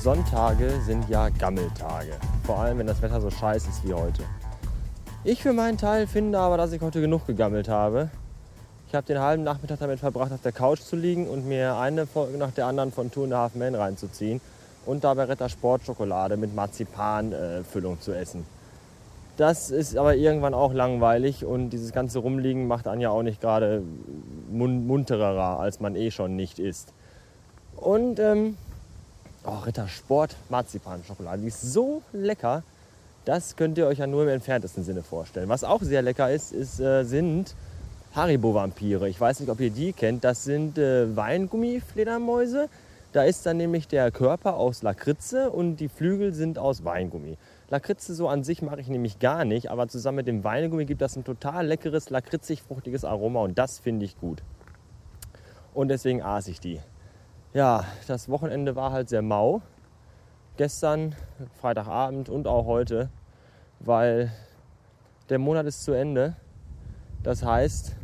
Sonntage sind ja Gammeltage. Vor allem, wenn das Wetter so scheiße ist wie heute. Ich für meinen Teil finde aber, dass ich heute genug gegammelt habe. Ich habe den halben Nachmittag damit verbracht, auf der Couch zu liegen und mir eine Folge nach der anderen von Two and a Half Men reinzuziehen und dabei Retter Sportschokolade mit Marzipanfüllung zu essen. Das ist aber irgendwann auch langweilig und dieses ganze Rumliegen macht einen ja auch nicht gerade mun munterer, als man eh schon nicht ist. Und ähm, oh, Ritter Sport Marzipan-Schokolade, die ist so lecker, das könnt ihr euch ja nur im entferntesten Sinne vorstellen. Was auch sehr lecker ist, ist äh, sind Haribo-Vampire. Ich weiß nicht, ob ihr die kennt. Das sind äh, Weingummi-Fledermäuse. Da ist dann nämlich der Körper aus Lakritze und die Flügel sind aus Weingummi. Lakritze so an sich mache ich nämlich gar nicht, aber zusammen mit dem Weingummi gibt das ein total leckeres, lakritzig-fruchtiges Aroma und das finde ich gut. Und deswegen aß ich die. Ja, das Wochenende war halt sehr mau. Gestern, Freitagabend und auch heute, weil der Monat ist zu Ende. Das heißt,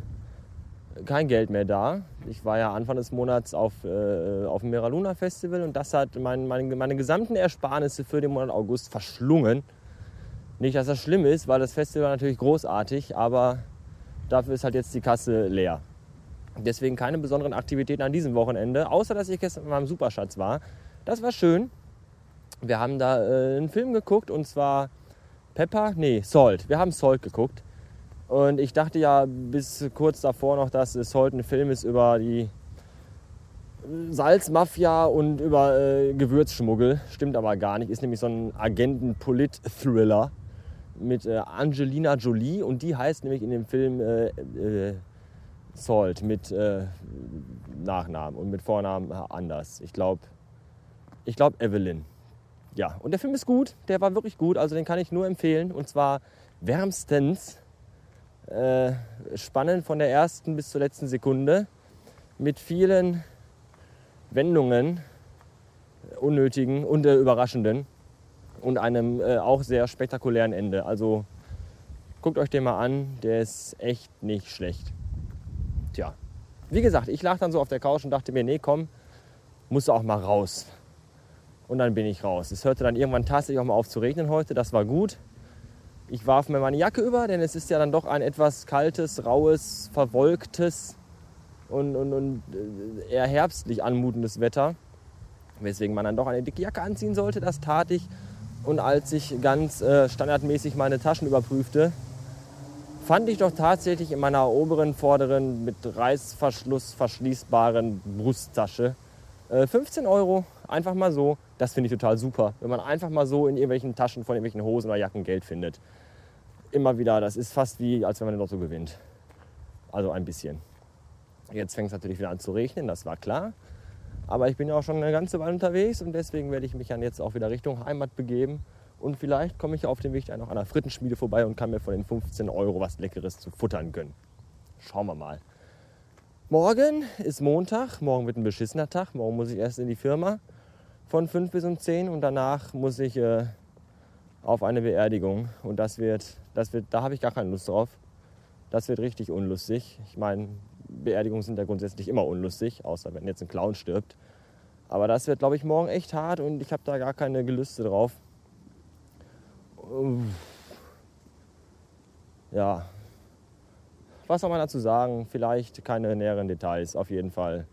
kein Geld mehr da. Ich war ja Anfang des Monats auf, äh, auf dem Meraluna Festival und das hat mein, meine, meine gesamten Ersparnisse für den Monat August verschlungen. Nicht, dass das schlimm ist, weil das Festival natürlich großartig, aber dafür ist halt jetzt die Kasse leer. Deswegen keine besonderen Aktivitäten an diesem Wochenende, außer dass ich gestern mit meinem Superschatz war. Das war schön. Wir haben da äh, einen Film geguckt und zwar Pepper, nee, Salt. Wir haben Salt geguckt. Und ich dachte ja bis kurz davor noch, dass heute ein Film ist über die Salzmafia und über äh, Gewürzschmuggel. Stimmt aber gar nicht. Ist nämlich so ein Agenten-Polit-Thriller mit äh, Angelina Jolie und die heißt nämlich in dem Film äh, äh Salt mit äh, Nachnamen und mit Vornamen anders. Ich glaube, ich glaube Evelyn. Ja, und der Film ist gut, der war wirklich gut, also den kann ich nur empfehlen und zwar wärmstens äh, spannend von der ersten bis zur letzten Sekunde mit vielen Wendungen, unnötigen und äh, überraschenden und einem äh, auch sehr spektakulären Ende. Also guckt euch den mal an, der ist echt nicht schlecht. Tja, wie gesagt, ich lag dann so auf der Couch und dachte mir, nee, komm, musst du auch mal raus. Und dann bin ich raus. Es hörte dann irgendwann tatsächlich auch mal auf zu regnen heute, das war gut. Ich warf mir meine Jacke über, denn es ist ja dann doch ein etwas kaltes, raues, verwolktes und, und, und äh, eher herbstlich anmutendes Wetter. Weswegen man dann doch eine dicke Jacke anziehen sollte. Das tat ich. Und als ich ganz äh, standardmäßig meine Taschen überprüfte, fand ich doch tatsächlich in meiner oberen, vorderen, mit Reißverschluss verschließbaren Brusttasche äh, 15 Euro. Einfach mal so. Das finde ich total super, wenn man einfach mal so in irgendwelchen Taschen von irgendwelchen Hosen oder Jacken Geld findet. Immer wieder, das ist fast wie, als wenn man den Lotto gewinnt. Also ein bisschen. Jetzt fängt es natürlich wieder an zu regnen, das war klar. Aber ich bin ja auch schon eine ganze Weile unterwegs und deswegen werde ich mich dann jetzt auch wieder Richtung Heimat begeben. Und vielleicht komme ich auf dem Weg dann noch an einer Frittenschmiede vorbei und kann mir von den 15 Euro was Leckeres zu futtern gönnen. Schauen wir mal. Morgen ist Montag, morgen wird ein beschissener Tag. Morgen muss ich erst in die Firma von 5 bis um 10 und danach muss ich äh, auf eine Beerdigung. Und das wird, das wird, da habe ich gar keine Lust drauf. Das wird richtig unlustig. Ich meine, Beerdigungen sind ja grundsätzlich immer unlustig, außer wenn jetzt ein Clown stirbt. Aber das wird, glaube ich, morgen echt hart und ich habe da gar keine Gelüste drauf. Ja. Was soll man dazu sagen? Vielleicht keine näheren Details, auf jeden Fall.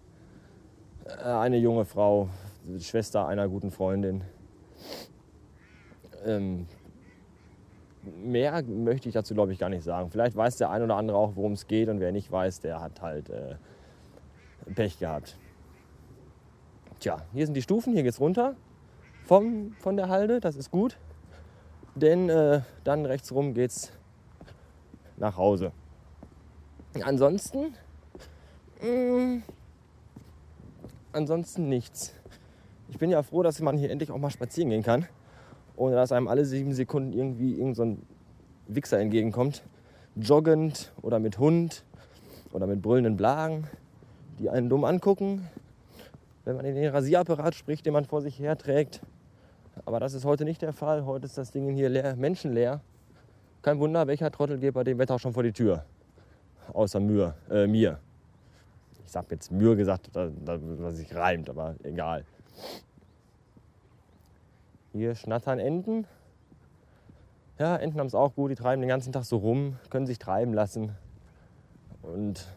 Äh, eine junge Frau, Schwester einer guten Freundin. Ähm, mehr möchte ich dazu, glaube ich, gar nicht sagen. Vielleicht weiß der ein oder andere auch, worum es geht und wer nicht weiß, der hat halt äh, Pech gehabt. Tja, hier sind die Stufen, hier geht es runter vom, von der Halde, das ist gut. Denn äh, dann rechts rum geht's nach Hause. Ansonsten, mh, mm, ansonsten nichts. Ich bin ja froh, dass man hier endlich auch mal spazieren gehen kann, ohne dass einem alle sieben Sekunden irgendwie irgend so ein Wichser entgegenkommt. Joggend oder mit Hund oder mit brüllenden Blagen, die einen dumm angucken, wenn man in den Rasierapparat spricht, den man vor sich her trägt. Aber das ist heute nicht der Fall. Heute ist das Ding hier leer, menschenleer. Kein Wunder, welcher Trottel geht bei dem Wetter schon vor die Tür. Außer Mühe, äh, mir. Ich habe jetzt Mühe gesagt, was sich reimt, aber egal. Hier schnattern Enten. Ja, Enten haben es auch gut. Die treiben den ganzen Tag so rum, können sich treiben lassen und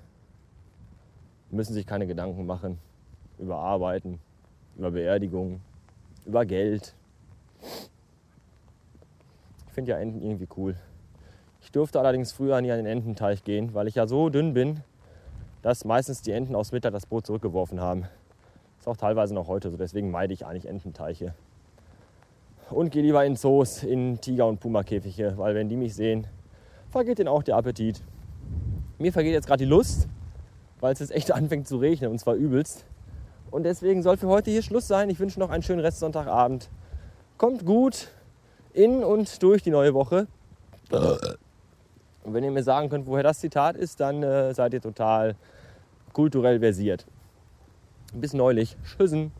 müssen sich keine Gedanken machen über Arbeiten, über Beerdigungen, über Geld. Ich finde ja Enten irgendwie cool. Ich durfte allerdings früher nie an den Ententeich gehen, weil ich ja so dünn bin, dass meistens die Enten aus Mittag das Boot zurückgeworfen haben. Ist auch teilweise noch heute so, deswegen meide ich eigentlich Ententeiche. Und gehe lieber in Zoos, in Tiger- und Puma-Käfige, weil wenn die mich sehen, vergeht denen auch der Appetit. Mir vergeht jetzt gerade die Lust, weil es jetzt echt anfängt zu regnen und zwar übelst. Und deswegen soll für heute hier Schluss sein. Ich wünsche noch einen schönen Restsonntagabend. Kommt gut in und durch die neue Woche. Und wenn ihr mir sagen könnt, woher das Zitat ist, dann äh, seid ihr total kulturell versiert. Bis neulich. Tschüssen.